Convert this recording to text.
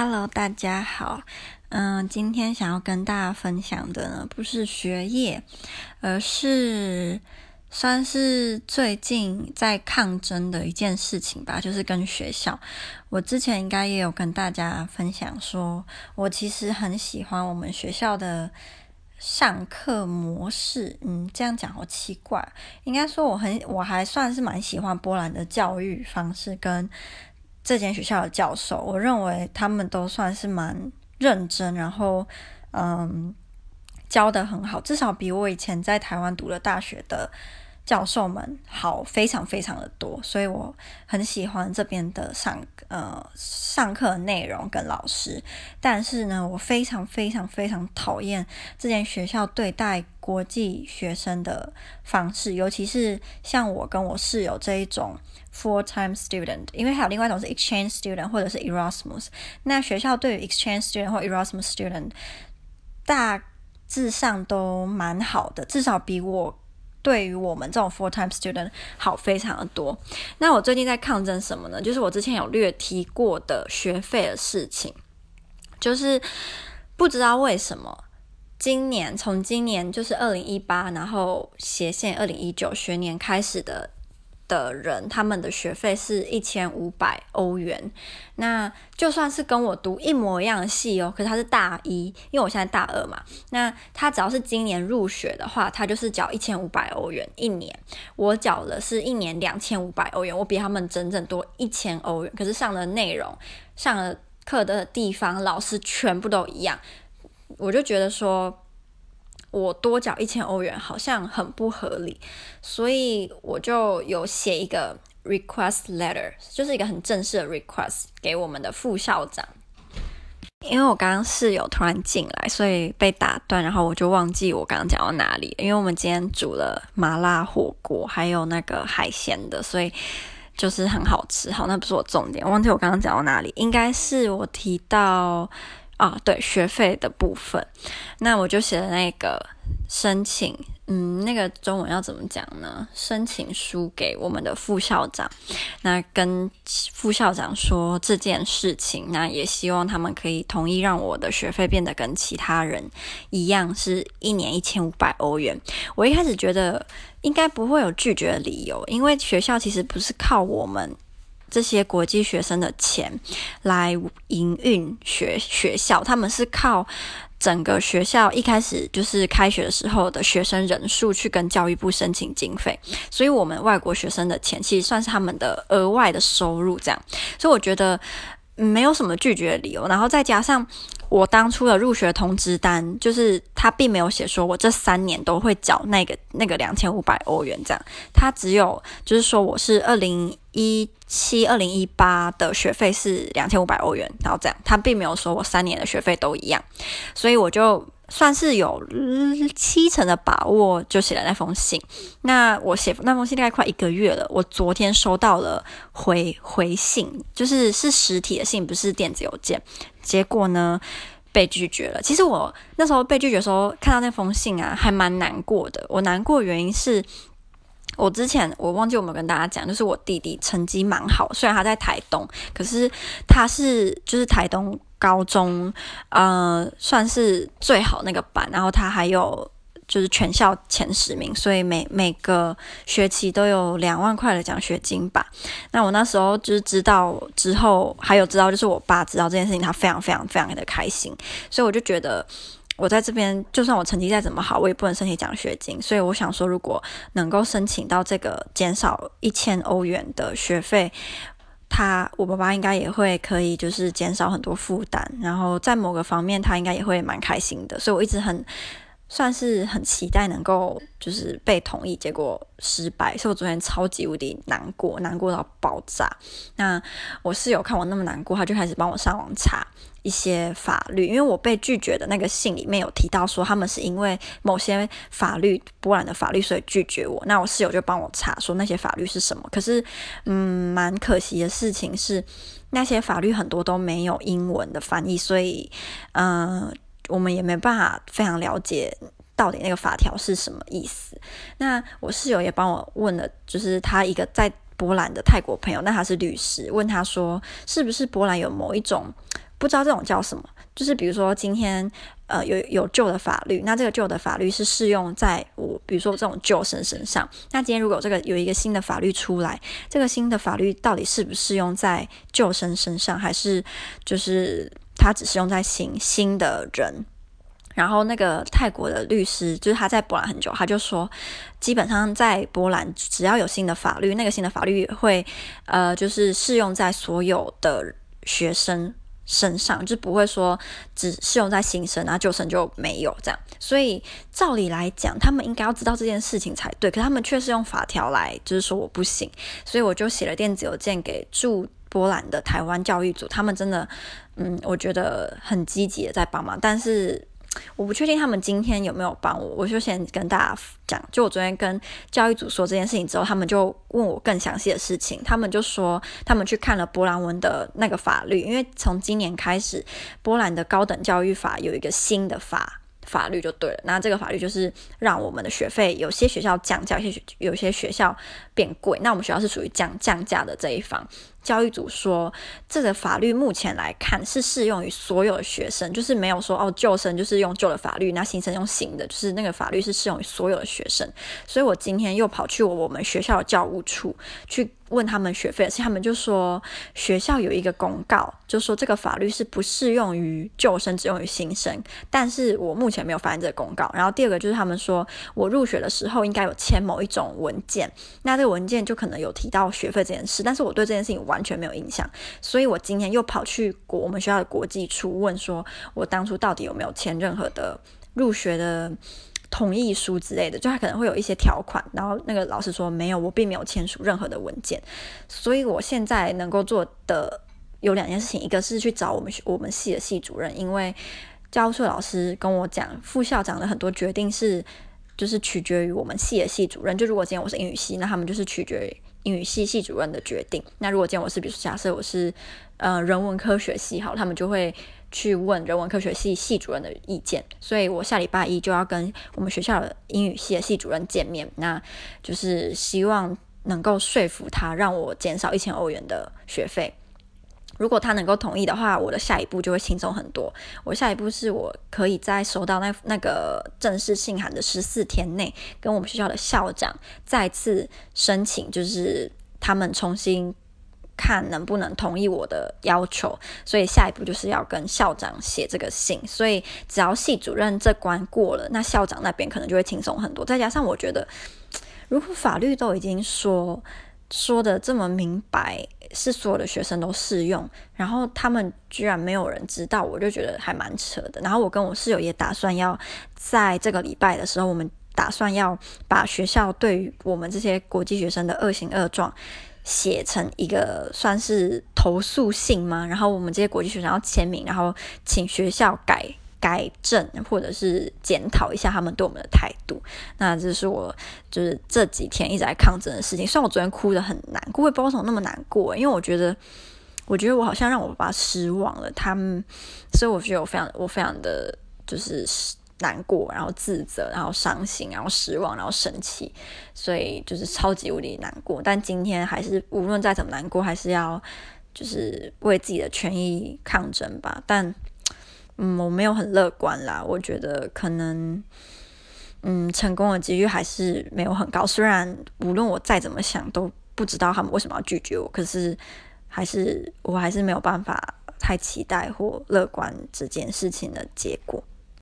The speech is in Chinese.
Hello，大家好。嗯，今天想要跟大家分享的呢，不是学业，而是算是最近在抗争的一件事情吧，就是跟学校。我之前应该也有跟大家分享说，我其实很喜欢我们学校的上课模式。嗯，这样讲好奇怪。应该说，我很，我还算是蛮喜欢波兰的教育方式跟这间学校的教授。我认为他们都算是蛮。认真，然后嗯，教的很好，至少比我以前在台湾读的大学的教授们好，非常非常的多，所以我很喜欢这边的上呃上课内容跟老师。但是呢，我非常非常非常讨厌这间学校对待国际学生的方式，尤其是像我跟我室友这一种。Full-time student，因为还有另外一种是 exchange student 或者是 Erasmus。那学校对于 exchange student 或 Erasmus student 大致上都蛮好的，至少比我对于我们这种 full-time student 好非常的多。那我最近在抗争什么呢？就是我之前有略提过的学费的事情，就是不知道为什么今年从今年就是二零一八，然后斜线二零一九学年开始的。的人，他们的学费是一千五百欧元。那就算是跟我读一模一样的系哦，可是他是大一，因为我现在大二嘛。那他只要是今年入学的话，他就是缴一千五百欧元一年。我缴的是一年两千五百欧元，我比他们整整多一千欧元。可是上的内容、上的课的地方、老师全部都一样，我就觉得说。我多缴一千欧元好像很不合理，所以我就有写一个 request letter，就是一个很正式的 request 给我们的副校长。因为我刚刚室友突然进来，所以被打断，然后我就忘记我刚刚讲到哪里。因为我们今天煮了麻辣火锅，还有那个海鲜的，所以就是很好吃。好，那不是我重点，忘记我刚刚讲到哪里，应该是我提到。啊，对，学费的部分，那我就写了那个申请，嗯，那个中文要怎么讲呢？申请书给我们的副校长，那跟副校长说这件事情，那也希望他们可以同意让我的学费变得跟其他人一样，是一年一千五百欧元。我一开始觉得应该不会有拒绝的理由，因为学校其实不是靠我们。这些国际学生的钱来营运学学校，他们是靠整个学校一开始就是开学的时候的学生人数去跟教育部申请经费，所以我们外国学生的钱其实算是他们的额外的收入，这样，所以我觉得没有什么拒绝的理由，然后再加上。我当初的入学通知单，就是他并没有写说我这三年都会缴那个那个两千五百欧元这样，他只有就是说我是二零一七、二零一八的学费是两千五百欧元，然后这样，他并没有说我三年的学费都一样，所以我就算是有七成的把握就写了那封信。那我写那封信大概快一个月了，我昨天收到了回回信，就是是实体的信，不是电子邮件。结果呢，被拒绝了。其实我那时候被拒绝的时候，看到那封信啊，还蛮难过的。我难过的原因是，我之前我忘记有没有跟大家讲，就是我弟弟成绩蛮好，虽然他在台东，可是他是就是台东高中，呃，算是最好那个班，然后他还有。就是全校前十名，所以每每个学期都有两万块的奖学金吧。那我那时候就是知道之后，还有知道就是我爸知道这件事情，他非常非常非常的开心。所以我就觉得我在这边，就算我成绩再怎么好，我也不能申请奖学金。所以我想说，如果能够申请到这个减少一千欧元的学费，他我爸爸应该也会可以，就是减少很多负担。然后在某个方面，他应该也会蛮开心的。所以我一直很。算是很期待能够就是被同意，结果失败，所以我昨天超级无敌难过，难过到爆炸。那我室友看我那么难过，他就开始帮我上网查一些法律，因为我被拒绝的那个信里面有提到说他们是因为某些法律，波兰的法律，所以拒绝我。那我室友就帮我查说那些法律是什么。可是，嗯，蛮可惜的事情是，那些法律很多都没有英文的翻译，所以，嗯、我们也没办法非常了解到底那个法条是什么意思。那我室友也帮我问了，就是他一个在波兰的泰国朋友，那他是律师，问他说是不是波兰有某一种不知道这种叫什么。就是比如说今天呃有有旧的法律，那这个旧的法律是适用在我比如说这种旧生身上。那今天如果这个有一个新的法律出来，这个新的法律到底是不适用在旧生身上，还是就是它只适用在新新的人？然后那个泰国的律师，就是他在波兰很久，他就说，基本上在波兰只要有新的法律，那个新的法律会，呃，就是适用在所有的学生身上，就不会说只适用在新生，然后旧生就没有这样。所以照理来讲，他们应该要知道这件事情才对，可他们却是用法条来，就是说我不行。所以我就写了电子邮件给驻波兰的台湾教育组，他们真的，嗯，我觉得很积极的在帮忙，但是。我不确定他们今天有没有帮我，我就先跟大家讲。就我昨天跟教育组说这件事情之后，他们就问我更详细的事情。他们就说他们去看了波兰文的那个法律，因为从今年开始，波兰的高等教育法有一个新的法法律就对了。那这个法律就是让我们的学费有些学校降价，有些有些学校变贵。那我们学校是属于降降价的这一方。教育组说，这个法律目前来看是适用于所有的学生，就是没有说哦，旧生就是用旧的法律，那新生用新的，就是那个法律是适用于所有的学生。所以我今天又跑去我我们学校的教务处去问他们学费，而且他们就说学校有一个公告，就说这个法律是不适用于旧生，只用于新生。但是我目前没有发现这个公告。然后第二个就是他们说我入学的时候应该有签某一种文件，那这个文件就可能有提到学费这件事，但是我对这件事情 完。全没有印象，所以我今天又跑去国我们学校的国际处问说，我当初到底有没有签任何的入学的同意书之类的，就他可能会有一些条款，然后那个老师说没有，我并没有签署任何的文件，所以我现在能够做的有两件事情，一个是去找我们我们系的系主任，因为教授老师跟我讲，副校长的很多决定是就是取决于我们系的系主任，就如果今天我是英语系，那他们就是取决于。英语系系主任的决定。那如果见我是，比如说假设我是呃人文科学系，好，他们就会去问人文科学系系主任的意见。所以我下礼拜一就要跟我们学校的英语系的系主任见面，那就是希望能够说服他，让我减少一千欧元的学费。如果他能够同意的话，我的下一步就会轻松很多。我下一步是我可以在收到那那个正式信函的十四天内，跟我们学校的校长再次申请，就是他们重新看能不能同意我的要求。所以下一步就是要跟校长写这个信。所以只要系主任这关过了，那校长那边可能就会轻松很多。再加上我觉得，如果法律都已经说。说的这么明白，是所有的学生都适用，然后他们居然没有人知道，我就觉得还蛮扯的。然后我跟我室友也打算要在这个礼拜的时候，我们打算要把学校对于我们这些国际学生的恶行恶状写成一个算是投诉信吗？然后我们这些国际学生要签名，然后请学校改。改正或者是检讨一下他们对我们的态度，那这是我就是这几天一直在抗争的事情。虽然我昨天哭得很难过，我也不知道为什么那么难过，因为我觉得，我觉得我好像让我爸失望了，他们，所以我觉得我非常我非常的就是难过，然后自责，然后伤心，然后失望，然后生气，所以就是超级无敌难过。但今天还是无论再怎么难过，还是要就是为自己的权益抗争吧。但嗯，我没有很乐观啦。我觉得可能，嗯，成功的几率还是没有很高。虽然无论我再怎么想，都不知道他们为什么要拒绝我，可是还是我还是没有办法太期待或乐观这件事情的结果。